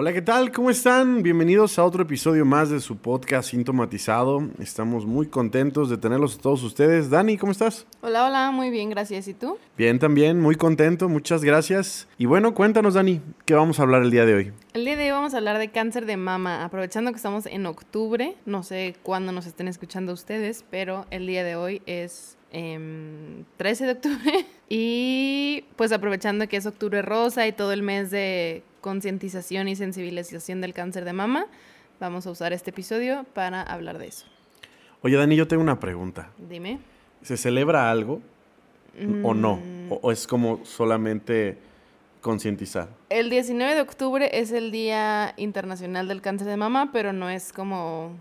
Hola, ¿qué tal? ¿Cómo están? Bienvenidos a otro episodio más de su podcast Sintomatizado. Estamos muy contentos de tenerlos a todos ustedes. Dani, ¿cómo estás? Hola, hola, muy bien, gracias. ¿Y tú? Bien, también, muy contento, muchas gracias. Y bueno, cuéntanos, Dani, ¿qué vamos a hablar el día de hoy? El día de hoy vamos a hablar de cáncer de mama, aprovechando que estamos en octubre, no sé cuándo nos estén escuchando ustedes, pero el día de hoy es 13 em, de octubre. Y pues aprovechando que es octubre rosa y todo el mes de concientización y sensibilización del cáncer de mama, vamos a usar este episodio para hablar de eso. Oye, Dani, yo tengo una pregunta. Dime. ¿Se celebra algo o no? Mm. ¿O, es como solamente concientizar? El 19 de octubre es el Día Internacional del Cáncer de Mama, pero no es como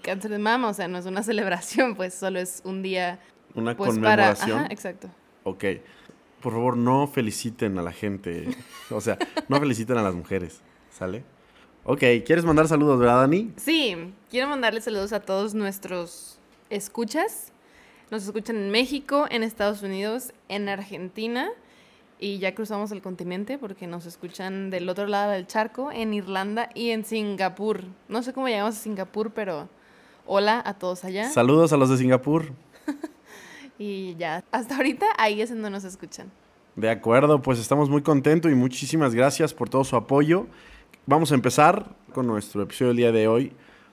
cáncer de mama, o sea, no es una celebración, pues solo es un día una pues conmemoración. Para... Ajá, exacto. Ok. Por favor, no feliciten a la gente. o sea, no feliciten a las mujeres. ¿Sale? Ok, ¿quieres mandar saludos, verdad, Dani? Sí, quiero mandarle saludos a todos nuestros escuchas. Nos escuchan en México, en Estados Unidos, en Argentina y ya cruzamos el continente porque nos escuchan del otro lado del charco, en Irlanda y en Singapur. No sé cómo llegamos a Singapur, pero hola a todos allá. Saludos a los de Singapur. Y ya, hasta ahorita ahí es donde nos escuchan. De acuerdo, pues estamos muy contentos y muchísimas gracias por todo su apoyo. Vamos a empezar con nuestro episodio del día de hoy.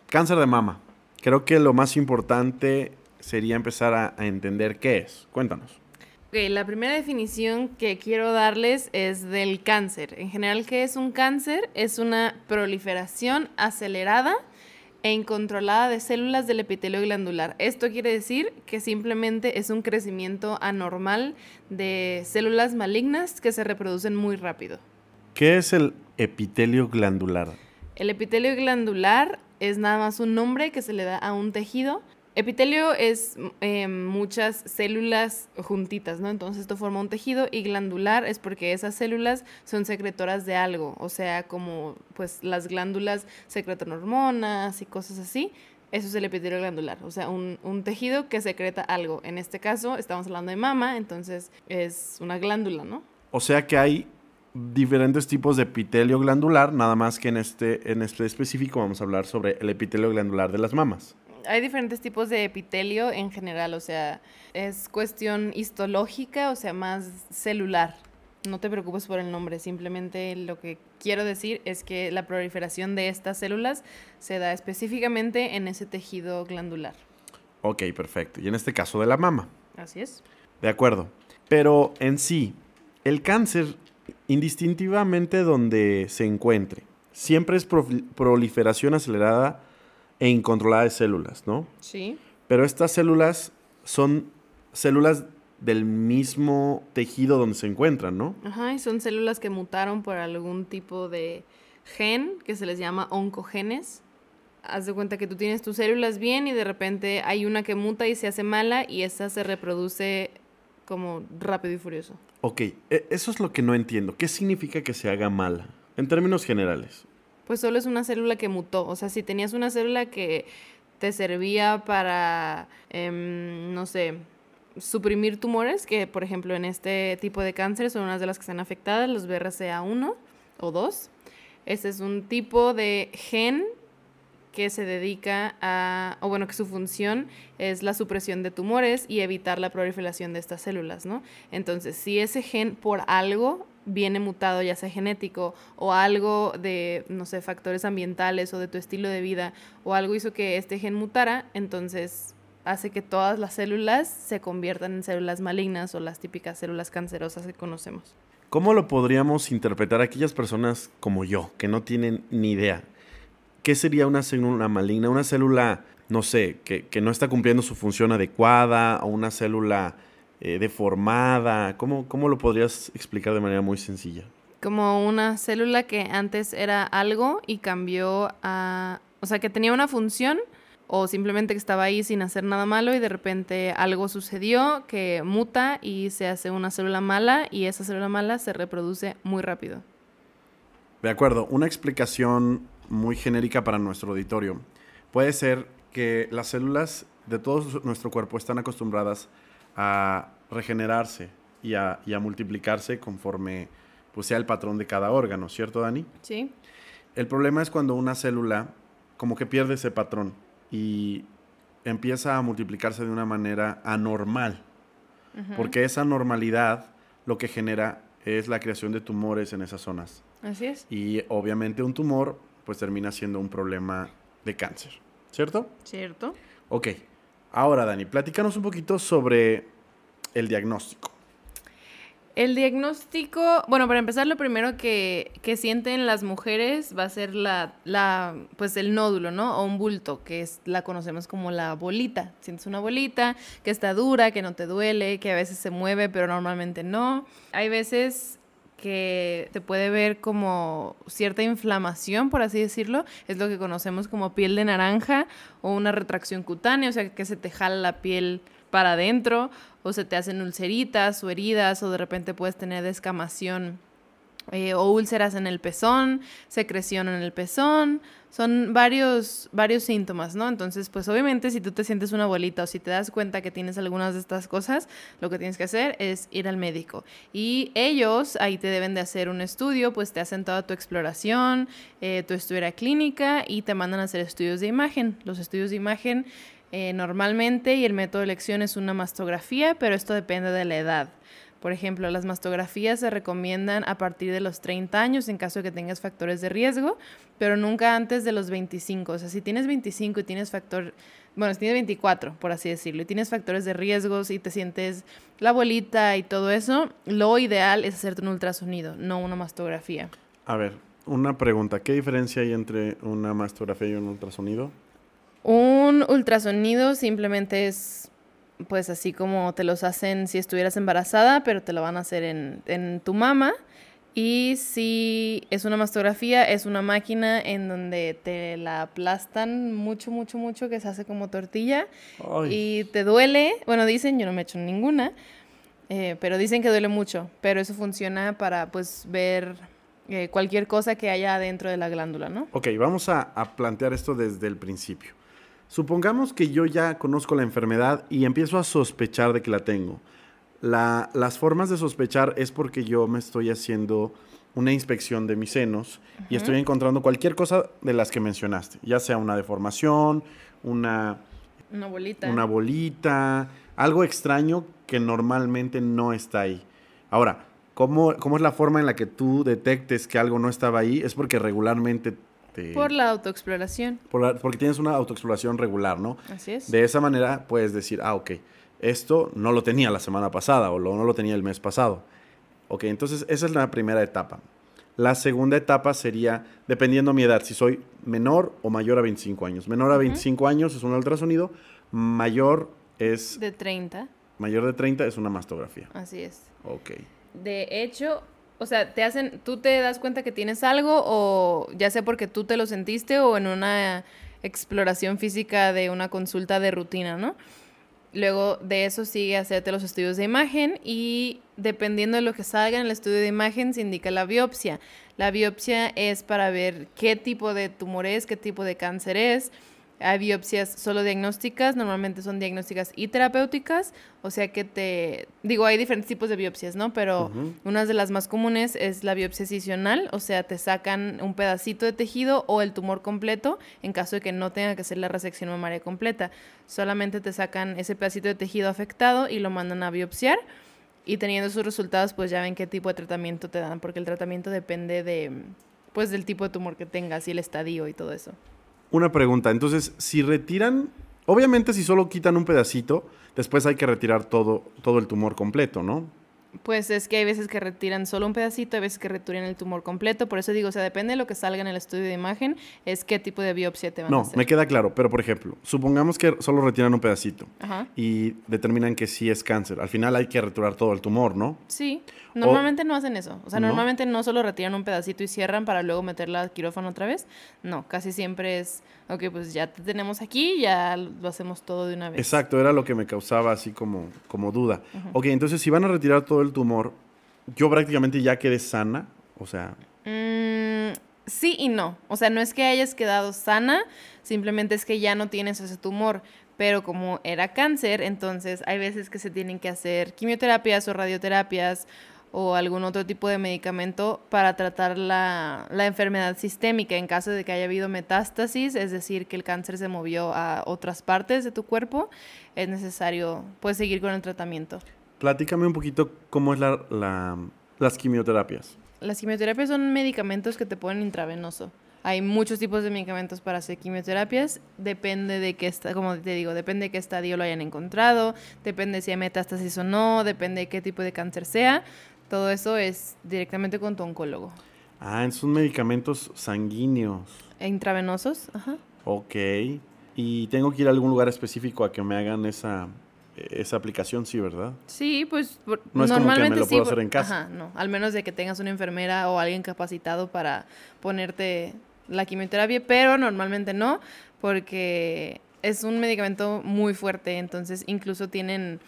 Cáncer de mama. Creo que lo más importante sería empezar a, entender qué es. Cuéntanos. Okay, la primera definición que quiero darles es del cáncer. En general, ¿qué es un cáncer? Es una proliferación acelerada e incontrolada de células del epitelio glandular. Esto quiere decir que simplemente es un crecimiento anormal de células malignas que se reproducen muy rápido. ¿Qué es el epitelio glandular? El epitelio glandular es nada más un nombre que se le da a un tejido Epitelio es eh, muchas células juntitas, ¿no? Entonces esto forma un tejido y glandular es porque esas células son secretoras de algo, o sea, como pues las glándulas secretan hormonas y cosas así. Eso es el epitelio glandular, o sea, un, un tejido que secreta algo. En este caso estamos hablando de mama, entonces es una glándula, ¿no? O sea que hay diferentes tipos de epitelio glandular, nada más que en este, en este específico vamos a hablar sobre el epitelio glandular de las mamas hay diferentes tipos de epitelio en general, o sea, es cuestión histológica, o sea, más celular. No te preocupes por el nombre, simplemente lo que quiero decir es que la proliferación de estas células se da específicamente en ese tejido glandular. Ok, perfecto. Y en este caso de la mama. Así es. De acuerdo. Pero en sí, el cáncer, indistintivamente donde se encuentre, siempre es proliferación acelerada e incontrolada de células, ¿no? Sí. Pero estas células son células del mismo tejido donde se encuentran, ¿no? Ajá, y son células que mutaron por algún tipo de gen que se les llama oncogenes. Haz de cuenta que tú tienes tus células bien y de repente hay una que muta y se hace mala y esa se reproduce como rápido y furioso. Ok, e, eso es lo que no entiendo. ¿Qué significa que se haga mala? En términos generales pues solo es una célula que mutó. O sea, si tenías una célula que te servía para, em, no sé, suprimir tumores, que por ejemplo en este tipo de cáncer son unas de las que están afectadas, los BRCA1 o 2. Este es un tipo de gen que se dedica a, o bueno, que su función es la supresión de tumores y evitar la proliferación de estas células, ¿no? Entonces, si ese gen por algo viene mutado, ya sea genético o algo de, no sé, factores ambientales o de tu estilo de vida o algo hizo que este gen mutara, entonces hace que todas las células se conviertan en células malignas o las típicas células cancerosas que conocemos. ¿Cómo lo podríamos interpretar aquellas personas como yo, que no tienen ni idea? ¿Qué sería una célula maligna? Una célula, no sé, que, que no está cumpliendo su función adecuada o una célula eh, deformada? ¿Cómo, ¿Cómo lo podrías explicar de manera muy sencilla? Como una célula que antes era algo y cambió a... O sea, que tenía una función o simplemente que estaba ahí sin hacer nada malo y de repente algo sucedió que muta y se hace una célula mala y esa célula mala se reproduce muy rápido. De acuerdo, una explicación muy genérica para nuestro auditorio. Puede ser que las células de todo nuestro cuerpo están acostumbradas a regenerarse y a, multiplicarse conforme pues, sea el patrón de cada órgano, ¿cierto, Dani? Sí. El problema es cuando una célula como que pierde ese patrón y empieza a multiplicarse de una manera anormal, porque esa normalidad lo que genera es la creación de tumores en esas zonas. Así es. Y obviamente un tumor pues termina siendo un problema de cáncer, ¿cierto? Cierto. Ok. Ahora, Dani, platícanos un poquito sobre el diagnóstico. El diagnóstico, bueno, para empezar, lo primero que, sienten las mujeres va a ser la, la, pues el nódulo, ¿no? O un bulto, que es, la conocemos como la bolita. Sientes una bolita que está dura, que no te duele, que a veces se mueve, pero normalmente no. Hay veces que te puede ver como cierta inflamación, por así decirlo, es lo que conocemos como piel de naranja o una retracción cutánea, o sea, que se te jala la piel para adentro o se te hacen ulceritas o heridas o de repente puedes tener descamación eh, o úlceras en el pezón, secreción en el pezón, son varios, varios síntomas, ¿no? Entonces, pues obviamente si tú te sientes una bolita o si te das cuenta que tienes algunas de estas cosas, lo que tienes que hacer es ir al médico. Y ellos ahí te deben de hacer un estudio, pues te hacen toda tu exploración, eh, tu historia clínica y te mandan a hacer estudios de imagen. Los estudios de imagen eh, normalmente y el método de elección es una mastografía, pero esto depende de la edad. Por ejemplo, las mastografías se recomiendan a partir de los 30 años en caso de que tengas factores de riesgo, pero nunca antes de los 25. O sea, si tienes 25 y tienes factor, bueno, si tienes 24, por así decirlo, y tienes factores de riesgos y te sientes la bolita y todo eso, lo ideal es hacerte un ultrasonido, no una mastografía. A ver, una pregunta, ¿qué diferencia hay entre una mastografía y un ultrasonido? Un ultrasonido simplemente es pues así como te los hacen si estuvieras embarazada, pero te lo van a hacer en, tu mama. Y si es una mastografía, es una máquina en donde te la aplastan mucho, mucho, mucho, que se hace como tortilla. Y te duele. Bueno, dicen, yo no me he hecho ninguna, eh, pero dicen que duele mucho. Pero eso funciona para pues ver eh, cualquier cosa que haya dentro de la glándula, ¿no? Ok, vamos a plantear esto desde el principio. Supongamos que yo ya conozco la enfermedad y empiezo a sospechar de que la tengo. las formas de sospechar es porque yo me estoy haciendo una inspección de mis senos y estoy encontrando cualquier cosa de las que mencionaste, ya sea una deformación, una, una bolita. Una bolita, algo extraño que normalmente no está ahí. Ahora, ¿cómo, ¿cómo es la forma en la que tú detectes que algo no estaba ahí? Es porque regularmente este, por la autoexploración. porque tienes una autoexploración regular, ¿no? Así es. De esa manera puedes decir, ah, ok, esto no lo tenía la semana pasada o no lo tenía el mes pasado. Ok, entonces esa es la primera etapa. La segunda etapa sería, dependiendo mi edad, si soy menor o mayor a 25 años. Menor a 25 años es un ultrasonido, mayor es... De 30. Mayor de 30 es una mastografía. Así es. Ok. De hecho, o sea, te hacen, tú te das cuenta que tienes algo o ya sea porque tú te lo sentiste o en una exploración física de una consulta de rutina, ¿no? Luego de eso sigue hacerte los estudios de imagen y dependiendo de lo que salga en el estudio de imagen se indica la biopsia. La biopsia es para ver qué tipo de tumor es, qué tipo de cáncer es, hay biopsias solo diagnósticas, normalmente son diagnósticas y terapéuticas, o sea que te, digo, hay diferentes tipos de biopsias, ¿no? Pero una de las más comunes es la biopsia cisional, o sea, te sacan un pedacito de tejido o el tumor completo en caso de que no tenga que hacer la resección mamaria completa. Solamente te sacan ese pedacito de tejido afectado y lo mandan a biopsiar y teniendo sus resultados, pues ya ven qué tipo de tratamiento te dan, porque el tratamiento depende de, pues, del tipo de tumor que tengas y el estadio y todo eso. Una pregunta, entonces, si retiran, obviamente si solo quitan un pedacito, después hay que retirar todo, todo el tumor completo, ¿no? Pues es que hay veces que retiran solo un pedacito, hay veces que retiran el tumor completo. Por eso digo, o sea, depende de lo que salga en el estudio de imagen, es qué tipo de biopsia te van a No, hacer. me queda claro, pero por ejemplo, supongamos que solo retiran un pedacito Ajá. y determinan que sí es cáncer. Al final hay que retirar todo el tumor, ¿no? Sí, normalmente no hacen eso. O sea, ¿No? normalmente no solo retiran un pedacito y cierran para luego meterla al quirófano otra vez. No, casi siempre es, ok, pues ya te tenemos aquí, ya lo hacemos todo de una vez. Exacto, era lo que me causaba así como, como duda. Ok, entonces si van a retirar todo el tumor, yo prácticamente ya quedé sana, o sea, Mm, sí y no. O sea, no es que hayas quedado sana, simplemente es que ya no tienes ese tumor. Pero como era cáncer, entonces hay veces que se tienen que hacer quimioterapias o radioterapias o algún otro tipo de medicamento para tratar la, la enfermedad sistémica en caso de que haya habido metástasis, es decir, que el cáncer se movió a otras partes de tu cuerpo, es necesario pues seguir con el tratamiento. platícame un poquito cómo es la, la- las quimioterapias. Las quimioterapias son medicamentos que te ponen intravenoso. Hay muchos tipos de medicamentos para hacer quimioterapias. Depende de qué está, como te digo, depende de qué estadio lo hayan encontrado, depende si hay metástasis o no, depende de qué tipo de cáncer sea. Todo eso es directamente con tu oncólogo. Ah, son medicamentos sanguíneos. E intravenosos, ajá. Ok. Y tengo que ir a algún lugar específico a que me hagan esa, esa aplicación, sí, ¿verdad? Sí, pues por- No es como que me normalmente lo sí. puedo por- hacer en casa. Ajá, no. Al menos de que tengas una enfermera o alguien capacitado para ponerte la quimioterapia, pero normalmente no, porque es un medicamento muy fuerte, entonces incluso tienen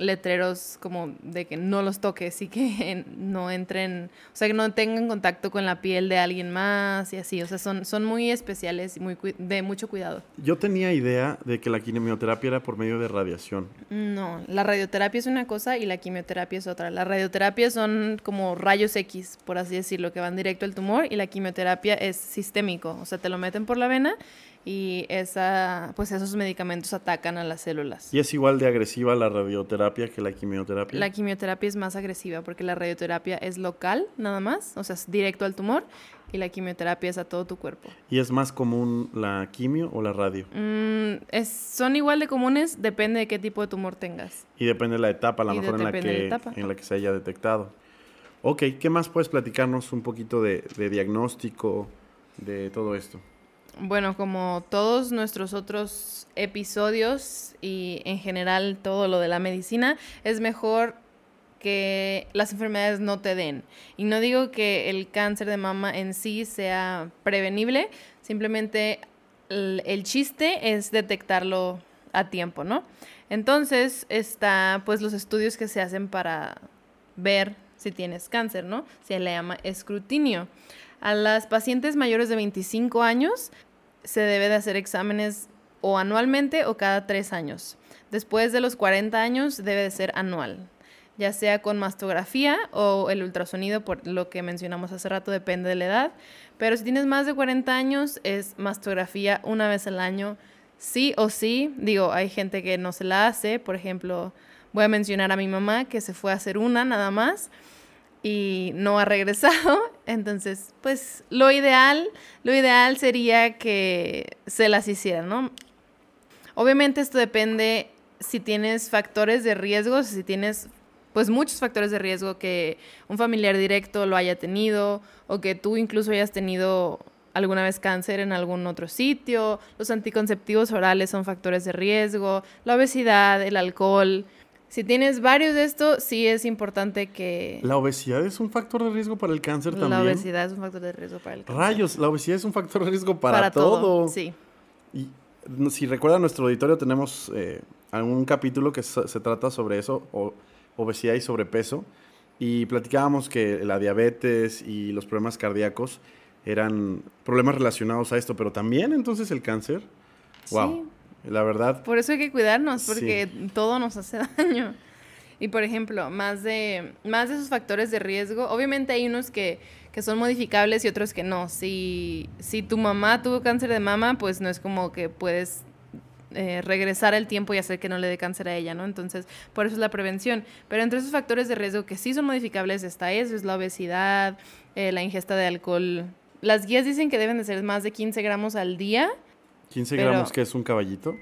letreros como de que no los toques y que no entren, o sea, que no tengan contacto con la piel de alguien más y así, o sea, son, son muy especiales y muy de mucho cuidado. Yo tenía idea de que la quimioterapia era por medio de radiación. No, la radioterapia es una cosa y la quimioterapia es otra. La radioterapia son como rayos X, por así decirlo, que van directo al tumor y la quimioterapia es sistémico, o sea, te lo meten por la vena y esa, pues esos medicamentos atacan a las células. ¿Y es igual de agresiva la radioterapia que la quimioterapia? La quimioterapia es más agresiva porque la radioterapia es local nada más, o sea, es directo al tumor y la quimioterapia es a todo tu cuerpo. ¿Y es más común la quimio o la radio? Mm, es, son igual de comunes, depende de qué tipo de tumor tengas. Y depende de la etapa, a lo Y de- mejor en la, que, en la que se haya detectado. Ok, ¿qué más puedes platicarnos un poquito de, de diagnóstico de todo esto? Bueno, como todos nuestros otros episodios y en general todo lo de la medicina, es mejor que las enfermedades no te den. Y no digo que el cáncer de mama en sí sea prevenible, simplemente el, chiste es detectarlo a tiempo, ¿no? Entonces, está pues los estudios que se hacen para ver si tienes cáncer, ¿no? Se le llama escrutinio. A las pacientes mayores de 25 años se debe de hacer exámenes o anualmente o cada tres años. Después de los 40 años debe de ser anual, ya sea con mastografía o el ultrasonido, por lo que mencionamos hace rato, depende de la edad. Pero si tienes más de 40 años, es mastografía una vez al año, sí o sí. Digo, hay gente que no se la hace, por ejemplo, voy a mencionar a mi mamá que se fue a hacer una nada más y no ha regresado. Entonces, pues lo ideal, lo ideal sería que se las hicieran, ¿no? Obviamente esto depende si tienes factores de riesgo, si tienes pues muchos factores de riesgo que un familiar directo lo haya tenido o que tú incluso hayas tenido alguna vez cáncer en algún otro sitio. Los anticonceptivos orales son factores de riesgo, la obesidad, el alcohol. Si tienes varios de estos, sí es importante que ¿La obesidad es un factor de riesgo para el cáncer la también? obesidad es un factor de riesgo para el cáncer. Rayos, la obesidad es un factor de riesgo para, todo. Sí. Y si recuerdan nuestro auditorio, tenemos eh, algún capítulo que se, trata sobre eso, o, obesidad y sobrepeso, y platicábamos que la diabetes y los problemas cardíacos eran problemas relacionados a esto, pero también entonces el cáncer. Wow, la verdad, Por eso hay que cuidarnos, Sí. porque todo nos hace daño. Y por ejemplo, más de, más de esos factores de riesgo, obviamente hay unos que, que son modificables y otros que no. Si, si tu mamá tuvo cáncer de mama, pues no es como que puedes eh, regresar el tiempo y hacer que no le dé cáncer a ella, ¿no? Entonces, por eso es la prevención. Pero entre esos factores de riesgo que sí son modificables está eso, es la obesidad, eh, la ingesta de alcohol. Las guías dicen que deben de ser más de 15 gramos al día. 15 Pero- gramos que es un caballito.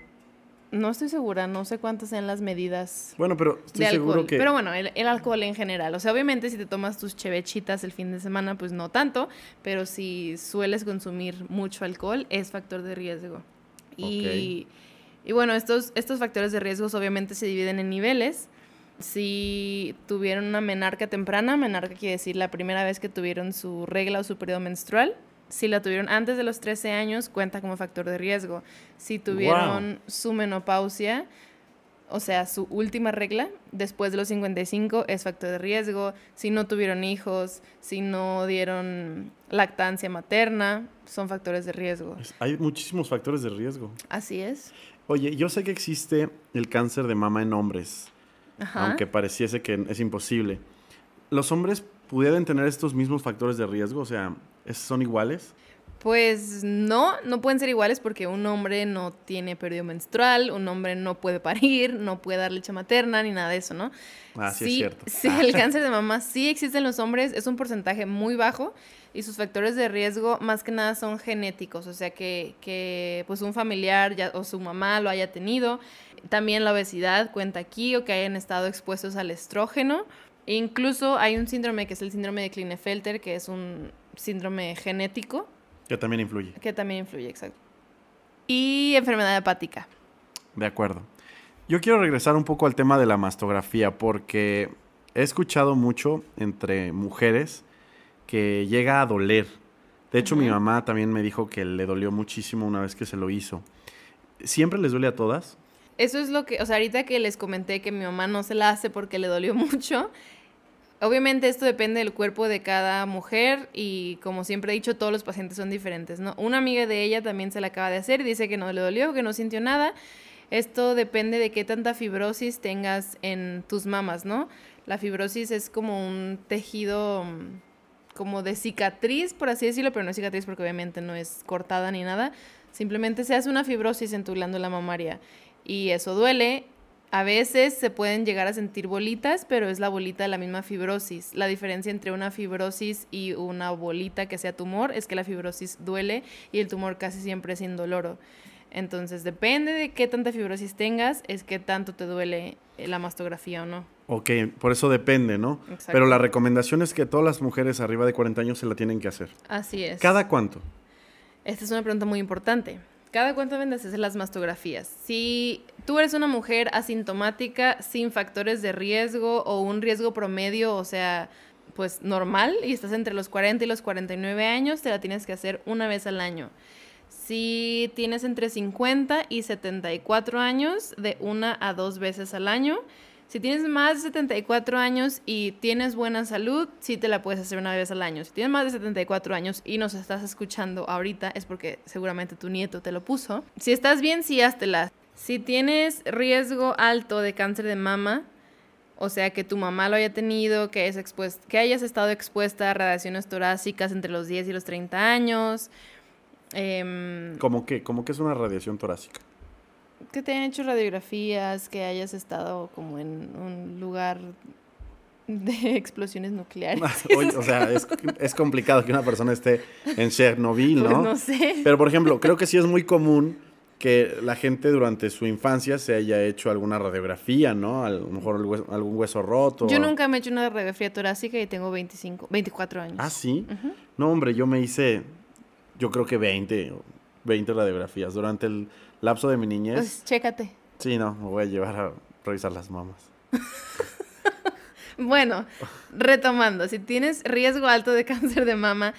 No estoy segura, no sé cuántas sean las medidas. Bueno, pero estoy seguro que. Pero bueno, el, el, alcohol en general. O sea, obviamente si te tomas tus chevechitas el fin de semana, pues no tanto. Pero si sueles consumir mucho alcohol, es factor de riesgo. Y, y bueno, estos, estos factores de riesgo obviamente se dividen en niveles. Si tuvieron una menarca temprana, menarca quiere decir la primera vez que tuvieron su regla o su periodo menstrual. Si la tuvieron antes de los 13 años, cuenta como factor de riesgo. Si tuvieron su menopausia, o sea, su última regla, después de los 55 es factor de riesgo. Si no tuvieron hijos, si no dieron lactancia materna, son factores de riesgo. Hay muchísimos factores de riesgo. Así es. Oye, yo sé que existe el cáncer de mama en hombres, aunque pareciese que es imposible. ¿Los hombres pudieran tener estos mismos factores de riesgo? O sea, ¿son iguales? Pues no, no pueden ser iguales porque un hombre no tiene periodo menstrual, un hombre no puede parir, no puede dar leche materna ni nada de eso, ¿no? Ah, sí, es cierto. Sí, el cáncer de mama sí existe en los hombres, es un porcentaje muy bajo y sus factores de riesgo más que nada son genéticos, o sea que, que pues un familiar ya, o su mamá lo haya tenido. También la obesidad cuenta aquí o que hayan estado expuestos al estrógeno. Incluso hay un síndrome que es el síndrome de Klinefelter, que es un síndrome genético que también influye. Que también influye, exacto. Y enfermedad hepática. De acuerdo. Yo quiero regresar un poco al tema de la mastografía porque he escuchado mucho entre mujeres que llega a doler. De hecho, mi mamá también me dijo que le dolió muchísimo una vez que se lo hizo. ¿Siempre les duele a todas? Eso es lo que, o sea, ahorita que les comenté que mi mamá no se la hace porque le dolió mucho, Obviamente esto depende del cuerpo de cada mujer y como siempre he dicho, todos los pacientes son diferentes, ¿no? Una amiga de ella también se la acaba de hacer y dice que no le dolió, que no sintió nada. Esto depende de qué tanta fibrosis tengas en tus mamas, ¿no? La fibrosis es como un tejido mm, como de cicatriz, por así decirlo, pero no es cicatriz porque obviamente no es cortada ni nada. Simplemente se hace una fibrosis en tu glándula mamaria y eso duele a veces se pueden llegar a sentir bolitas, pero es la bolita de la misma fibrosis. La diferencia entre una fibrosis y una bolita que sea tumor es que la fibrosis duele y el tumor casi siempre es indoloro. Entonces, depende de qué tanta fibrosis tengas, es que tanto te duele la mastografía o no. Ok, por eso depende, ¿no? Exacto. Pero la recomendación es que todas las mujeres arriba de 40 años se la tienen que hacer. Así es. ¿Cada cuánto? Esta es una pregunta muy importante. ¿Cada cuánto vendes hacer las mastografías? Si tú eres una mujer asintomática, sin factores de riesgo o un riesgo promedio, o sea, pues normal, y estás entre los 40 y los 49 años, te la tienes que hacer una vez al año. Si tienes entre 50 y 74 años, de una a dos veces al año. Si tienes más de 74 años y tienes buena salud, sí te la puedes hacer una vez al año. Si tienes más de 74 años y nos estás escuchando ahorita, es porque seguramente tu nieto te lo puso. Si estás bien, sí háztela. Si tienes riesgo alto de cáncer de mama, o sea, que tu mamá lo haya tenido, que, que hayas estado expuesta a radiaciones torácicas entre los 10 y los 30 años. Eh, ¿Cómo qué? ¿Cómo que es una radiación torácica? Que te hayan hecho radiografías, que hayas estado como en un lugar de explosiones nucleares. o sea, es, complicado que una persona esté en Chernobyl, ¿no? Pues no sé. Pero, por ejemplo, creo que sí es muy común que la gente durante su infancia se haya hecho alguna radiografía, ¿no? A lo mejor algún hueso roto. Yo nunca me he hecho una radiografía torácica y tengo 25, 24 años. ¿Ah, sí? No, hombre, yo me hice, yo creo que 20, 20 radiografías durante el lapso de mi niñez. Pues chécate. Sí, no, me voy a llevar a revisar las mamas. bueno, retomando, si tienes riesgo alto de cáncer de mama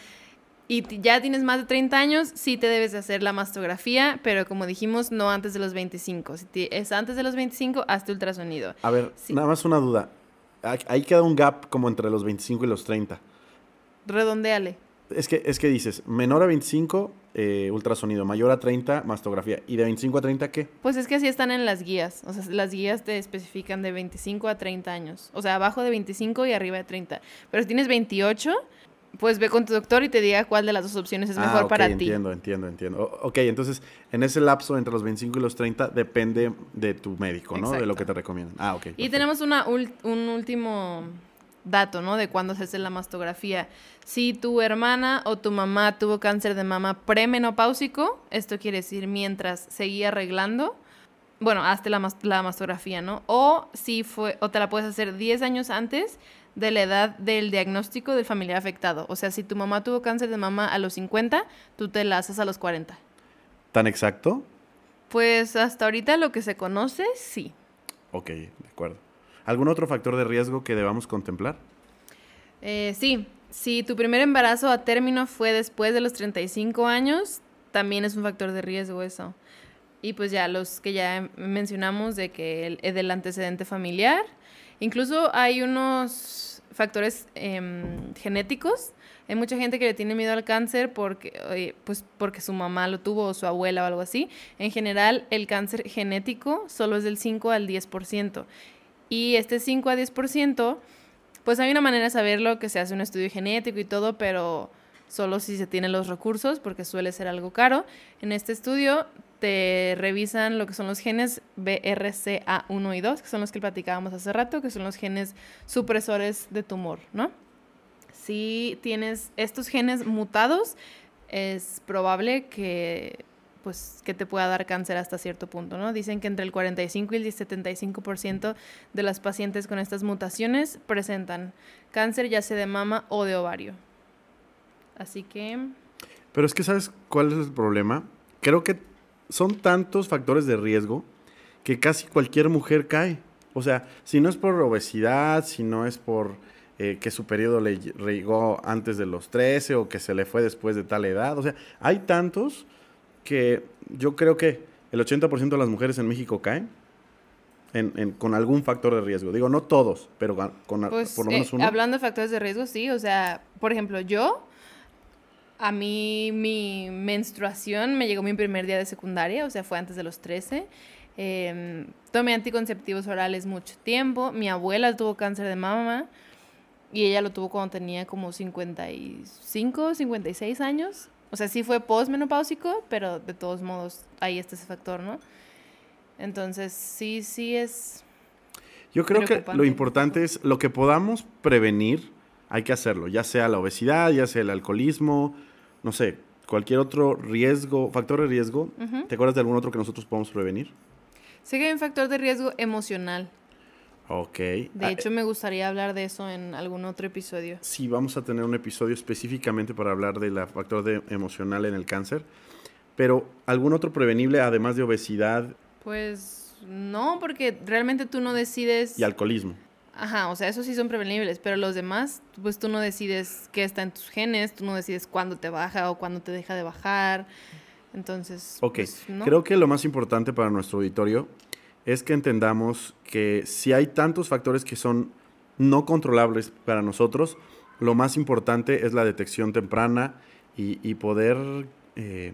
y ya tienes más de 30 años, sí te debes de hacer la mastografía, pero como dijimos, no antes de los 25. Si es antes de los 25, hazte ultrasonido. A ver, nada más una duda. Ahí queda un gap como entre los 25 y los 30. Redondeale. Es que, es que dices, menor a 25, eh, ultrasonido, mayor a 30, mastografía. ¿Y de 25 a 30 qué? Pues es que así están en las guías. O sea, las guías te especifican de 25 a 30 años. O sea, abajo de 25 y arriba de 30. Pero si tienes 28, pues ve con tu doctor y te diga cuál de las dos opciones es mejor ah, para ti. Entiendo, entiendo, entiendo. ok, entonces en ese lapso entre los 25 y los 30 depende de tu médico, ¿no? De lo que te recomiendan. Ah, ok. Y tenemos una un último dato, ¿no? De cuándo se hace la mastografía. Si tu hermana o tu mamá tuvo cáncer de mama premenopáusico, esto quiere decir mientras seguía arreglando, bueno, hasta la, la mastografía, ¿no? O si fue, o te la puedes hacer 10 años antes de la edad del diagnóstico del familiar afectado. O sea, si tu mamá tuvo cáncer de mama a los 50, tú te la haces a los 40. ¿Tan exacto? Pues hasta ahorita lo que se conoce, sí. Ok, de acuerdo. ¿Algún otro factor de riesgo que debamos contemplar? Eh, sí, si tu primer embarazo a término fue después de los 35 años, también es un factor de riesgo eso. Y pues ya los que ya mencionamos de que el, del antecedente familiar. Incluso hay unos factores em, genéticos. Hay mucha gente que le tiene miedo al cáncer porque, pues porque su mamá lo tuvo o su abuela o algo así. En general, el cáncer genético solo es del 5 al 10%. Y este 5 a 10%, pues hay una manera de saberlo que se hace un estudio genético y todo, pero solo si se tienen los recursos, porque suele ser algo caro. En este estudio te revisan lo que son los genes BRCA1 y 2, que son los que platicábamos hace rato, que son los genes supresores de tumor, ¿no? Si tienes estos genes mutados, es probable que pues que te pueda dar cáncer hasta cierto punto, ¿no? Dicen que entre el 45 y el 75% de las pacientes con estas mutaciones presentan cáncer ya sea de mama o de ovario. Así que... Pero es que sabes cuál es el problema. Creo que son tantos factores de riesgo que casi cualquier mujer cae. O sea, si no es por obesidad, si no es por eh, que su periodo le llegó antes de los 13 o que se le fue después de tal edad. O sea, hay tantos que yo creo que el 80% de las mujeres en México caen con algún factor de riesgo. Digo, no todos, pero con pues, por lo menos eh, uno. hablando de factores de riesgo, sí. O sea, por ejemplo, yo a mí mi menstruación me llegó mi primer día de secundaria, o sea, fue antes de los 13. Em, tomé anticonceptivos orales mucho tiempo. Mi abuela tuvo cáncer de mama y ella lo tuvo cuando tenía como 55, 56 años. O sea, sí fue postmenopáusico, pero de todos modos ahí está ese factor, ¿no? Entonces, sí, sí es... Yo creo que lo importante es lo que podamos prevenir, hay que hacerlo, ya sea la obesidad, ya sea el alcoholismo, no sé, cualquier otro riesgo, factor de riesgo, ¿te acuerdas de algún otro que nosotros podemos prevenir? Sé que hay un factor de riesgo emocional. Ok. De ah, hecho, me gustaría hablar de eso en algún otro episodio. Sí, vamos a tener un episodio específicamente para hablar del factor de emocional en el cáncer. Pero, ¿algún otro prevenible además de obesidad? Pues no, porque realmente tú no decides... Y alcoholismo. Ajá, o sea, esos sí son prevenibles, pero los demás, pues tú no decides qué está en tus genes, tú no decides cuándo te baja o cuándo te deja de bajar. Entonces, ok, pues, creo que lo más importante para nuestro auditorio es que entendamos que si hay tantos factores que son no controlables para nosotros, lo más importante es la detección temprana y, poder eh,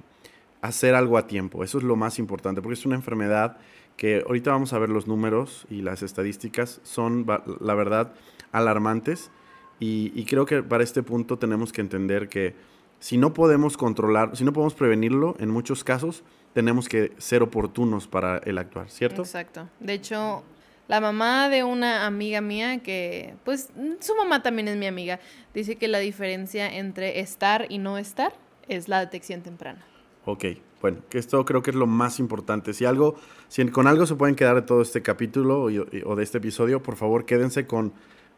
hacer algo a tiempo. Eso es lo más importante, porque es una enfermedad que ahorita vamos a ver los números y las estadísticas, son, la verdad, alarmantes. Y, creo que para este punto tenemos que entender que si no podemos controlar, si no podemos prevenirlo, en muchos casos tenemos que ser oportunos para el actuar, ¿cierto? Exacto. De hecho, la mamá de una amiga mía, que pues su mamá también es mi amiga, dice que la diferencia entre estar y no estar es la detección temprana. Ok, bueno, que esto creo que es lo más importante. Si algo, si con algo se pueden quedar de todo este capítulo o, de este episodio, por favor quédense con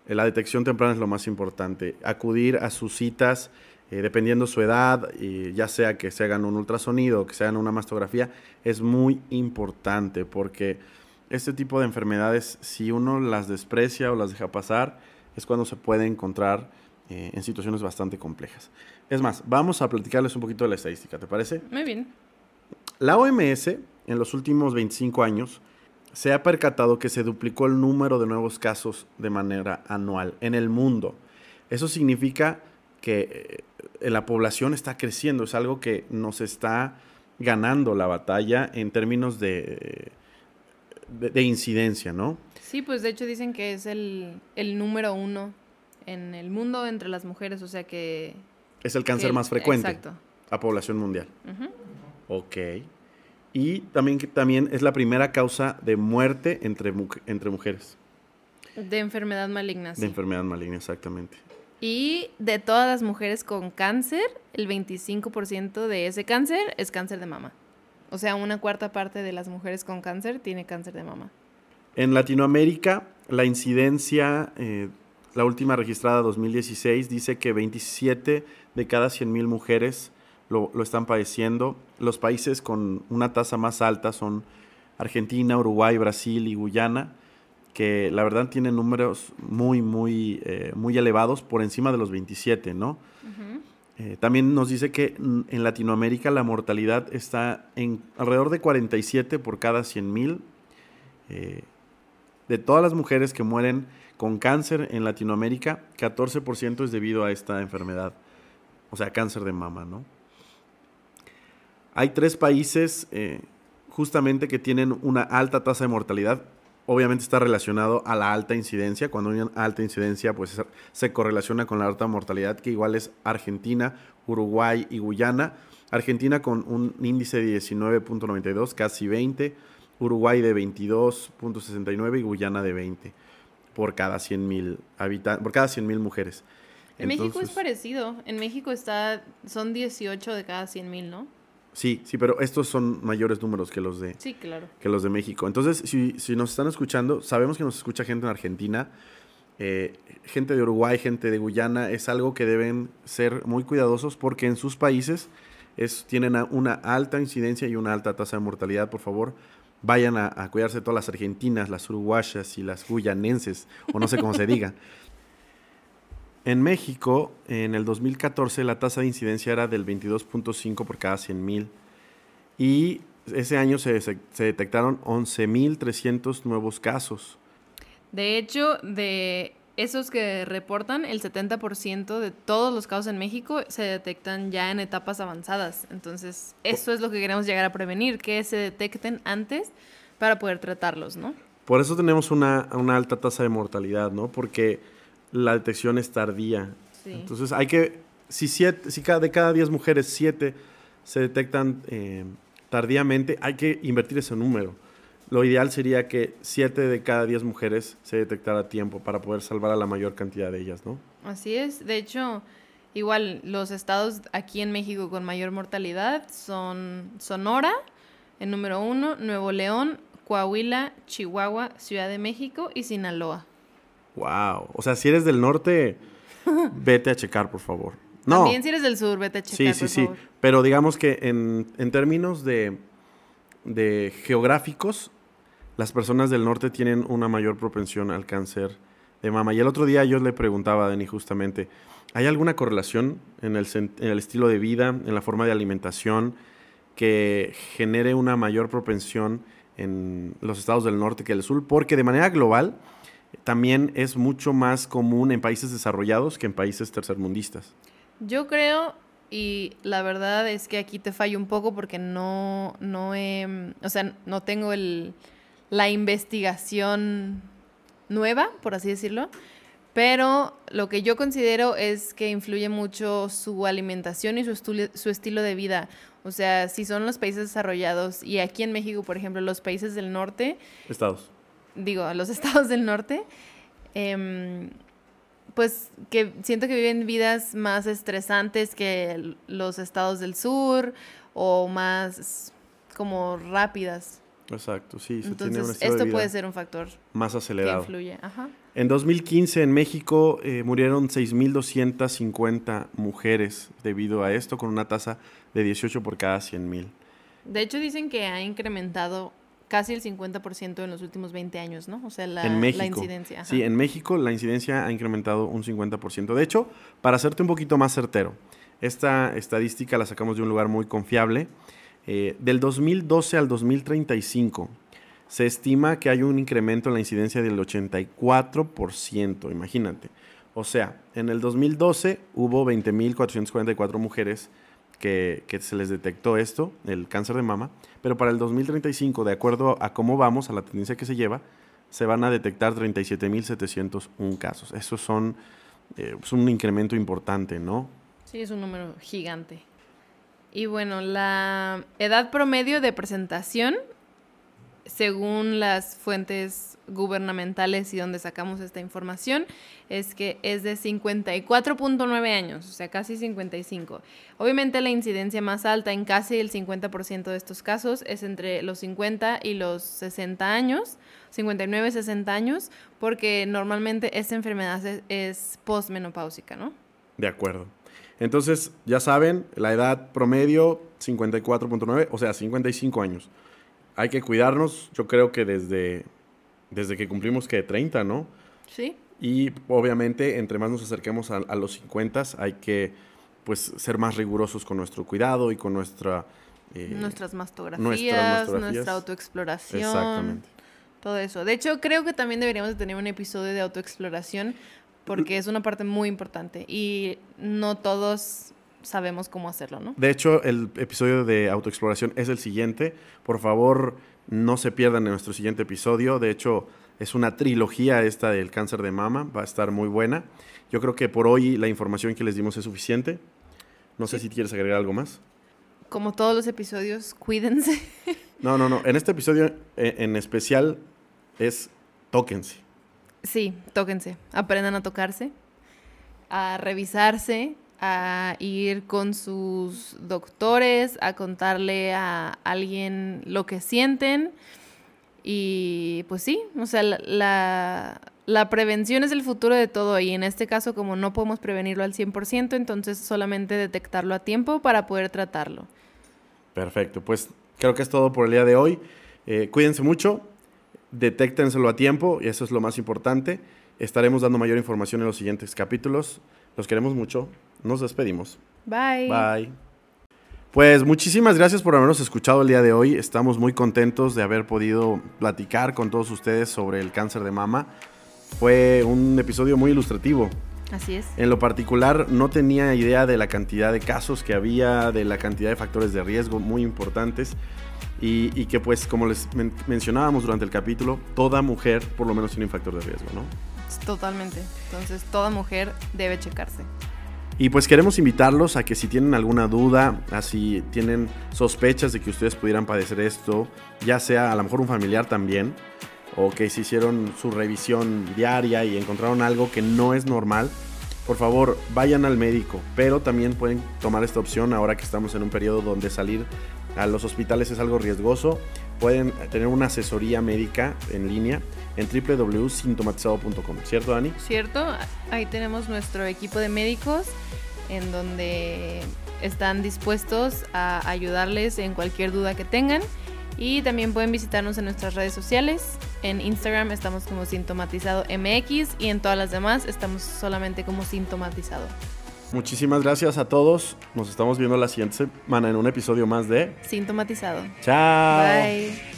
eh, la detección temprana es lo más importante. Acudir a sus citas, eh, dependiendo su edad, ya sea que se hagan un ultrasonido o que se hagan una mastografía, es muy importante porque este tipo de enfermedades, si uno las desprecia o las deja pasar, es cuando se puede encontrar eh, en situaciones bastante complejas. Es más, vamos a platicarles un poquito de la estadística, ¿te parece? Muy bien. La OMS en los últimos 25 años se ha percatado que se duplicó el número de nuevos casos de manera anual en el mundo. Eso significa que eh, la población está creciendo, es algo que nos está ganando la batalla en términos de, de, incidencia, ¿no? Sí, pues de hecho dicen que es el, número uno en el mundo entre las mujeres, o sea que... Es el cáncer más frecuente a población mundial. Ok. Y también, también es la primera causa de muerte entre, entre mujeres. De enfermedad maligna. De enfermedad maligna, exactamente. Y de todas las mujeres con cáncer, el 25% de ese cáncer es cáncer de mama. O sea, una cuarta parte de las mujeres con cáncer tiene cáncer de mama. En Latinoamérica, la incidencia, eh, la última registrada 2016, dice que 27 de cada 100.000 mujeres lo, lo, están padeciendo. Los países con una tasa más alta son Argentina, Uruguay, Brasil y Guyana, que la verdad tienen números muy, muy, eh, muy elevados, por encima de los 27, ¿no? eh, también nos dice que en Latinoamérica la mortalidad está en alrededor de 47 por cada 100.000. Eh, de todas las mujeres que mueren con cáncer en Latinoamérica, 14% es debido a esta enfermedad, o sea, cáncer de mama, ¿no? Hay tres países justamente que tienen una alta tasa de mortalidad. Obviamente está relacionado a la alta incidencia. Cuando hay una alta incidencia, pues se correlaciona con la alta mortalidad, que igual es Argentina, Uruguay y Guyana. Argentina con un índice de 19.92, casi 20. Uruguay de 22.69 y Guyana de 20 por cada 100.000 habitantes, por cada 100.000 mujeres. En Entonces, México es parecido. En México está, son 18 de cada 100.000, ¿no? Sí, sí, pero estos son mayores números que los de, sí, claro. que los de México. Entonces, si, si nos están escuchando, sabemos que nos escucha gente en Argentina, eh, gente de Uruguay, gente de Guyana, es algo que deben ser muy cuidadosos porque en sus países es, tienen una alta incidencia y una alta tasa de mortalidad. Por favor, vayan a, a cuidarse todas las argentinas, las uruguayas y las guyanenses, o no sé cómo se diga. En México, en el 2014, la tasa de incidencia era del 22.5 por cada 100.000 y ese año se, se, se detectaron 11.300 nuevos casos. De hecho, de esos que reportan, el 70% de todos los casos en México se detectan ya en etapas avanzadas. Entonces, eso es lo que queremos llegar a prevenir, que se detecten antes para poder tratarlos, ¿no? Por eso tenemos una, una alta tasa de mortalidad, ¿no? Porque la detección es tardía. Sí. Entonces hay que, si, siete, si cada, de cada 10 mujeres, 7 se detectan eh, tardíamente, hay que invertir ese número. Lo ideal sería que 7 de cada 10 mujeres se detectara a tiempo para poder salvar a la mayor cantidad de ellas, ¿no? Así es. De hecho, igual los estados aquí en México con mayor mortalidad son Sonora, en número uno, Nuevo León, Coahuila, Chihuahua, Ciudad de México y Sinaloa. Wow. O sea, si eres del norte, vete a checar, por favor. No. También si eres del sur, vete a checar, Sí, sí, por sí. favor. Pero digamos que en, en términos de, de geográficos, las personas del norte tienen una mayor propensión al cáncer de mama. Y el otro día yo le preguntaba a Dani justamente, ¿hay alguna correlación en el, en el estilo de vida, en la forma de alimentación, que genere una mayor propensión en los estados del norte que el sur? Porque de manera global también es mucho más común en países desarrollados que en países tercermundistas. Yo creo, y la verdad es que aquí te fallo un poco porque no, no he, o sea, no tengo el, la investigación nueva, por así decirlo, pero lo que yo considero es que influye mucho su alimentación y su, su estilo de vida. O sea, si son los países desarrollados y aquí en México, por ejemplo, los países del norte, Estados. Digo, los estados del norte, eh, pues que siento que viven vidas más estresantes que los estados del sur o más como rápidas. Exacto, sí. Se Entonces, tiene de esto vida puede ser un factor más que acelerado. influye. Ajá. En 2015 en México eh, murieron 6.250 mujeres debido a esto, con una tasa de 18 por cada 100.000. De hecho, dicen que ha incrementado casi el 50% en los últimos 20 años, ¿no? O sea, la, en México. la incidencia. ajá. Sí, en México la incidencia ha incrementado un 50%. De hecho, para hacerte un poquito más certero, esta estadística la sacamos de un lugar muy confiable. Eh, del 2012 al 2035 se estima que hay un incremento en la incidencia del 84%, imagínate. O sea, en el 2012 hubo 20.444 mujeres que, se les detectó esto, el cáncer de mama, pero para el 2035, de acuerdo a cómo vamos, a la tendencia que se lleva, se van a detectar 37.701 casos. Eso son, eh, es un incremento importante, ¿no? Sí, es un número gigante. Y bueno, la edad promedio de presentación según las fuentes gubernamentales y donde sacamos esta información, es que es de 54.9 años, o sea, casi 55. Obviamente la incidencia más alta en casi el 50% de estos casos es entre los 50 y los 60 años, 59 y 60 años, porque normalmente esta enfermedad es, es postmenopáusica, ¿no? De acuerdo. Entonces, ya saben, la edad promedio 54.9, o sea, 55 años. Hay que cuidarnos, yo creo que desde, desde que cumplimos que 30, ¿no? Sí. Y obviamente, entre más nos acerquemos a, a los 50, hay que pues, ser más rigurosos con nuestro cuidado y con nuestra... eh, nuestras, mastografías, nuestras mastografías, nuestra autoexploración. Exactamente. Todo eso. De hecho, creo que también deberíamos de tener un episodio de autoexploración porque es una parte muy importante y no todos sabemos cómo hacerlo, ¿no? De hecho, el episodio de autoexploración es el siguiente. Por favor, no se pierdan en nuestro siguiente episodio. De hecho, es una trilogía esta del cáncer de mama. Va a estar muy buena. Yo creo que por hoy la información que les dimos es suficiente. No sé si quieres agregar algo más. Como todos los episodios, cuídense. No, no, no. En este episodio eh, en especial es tóquense. Sí, tóquense. Aprendan a tocarse, a revisarse, ir con sus doctores, a contarle a alguien lo que sienten. Y pues sí, o sea, la, la, la, prevención es el futuro de todo y en este caso como no podemos prevenirlo al 100%, entonces solamente detectarlo a tiempo para poder tratarlo. Perfecto, pues creo que es todo por el día de hoy. Eh, cuídense mucho, detéctenselo a tiempo y eso es lo más importante. Estaremos dando mayor información en los siguientes capítulos. Los queremos mucho. Nos despedimos. Bye. Bye. Pues muchísimas gracias por habernos escuchado el día de hoy. Estamos muy contentos de haber podido platicar con todos ustedes sobre el cáncer de mama. Fue un episodio muy ilustrativo. Así es. En lo particular, no tenía idea de la cantidad de casos que había, de la cantidad de factores de riesgo muy importantes. Y, y que pues, como les men mencionábamos durante el capítulo, toda mujer por lo menos tiene un factor de riesgo, ¿no? Totalmente. Entonces, toda mujer debe checarse. Y pues queremos invitarlos a que si tienen alguna duda, a si tienen sospechas de que ustedes pudieran padecer esto, ya sea a lo mejor un familiar también, o que se hicieron su revisión diaria y encontraron algo que no es normal, por favor vayan al médico, pero también pueden tomar esta opción ahora que estamos en un periodo donde salir a los hospitales es algo riesgoso. Pueden tener una asesoría médica en línea en www.sintomatizado.com, ¿cierto Dani? Cierto, ahí tenemos nuestro equipo de médicos en donde están dispuestos a ayudarles en cualquier duda que tengan y también pueden visitarnos en nuestras redes sociales. En Instagram estamos como sintomatizado MX y en todas las demás estamos solamente como sintomatizado. Muchísimas gracias a todos. Nos estamos viendo la siguiente semana en un episodio más de Sintomatizado. Chao. Bye.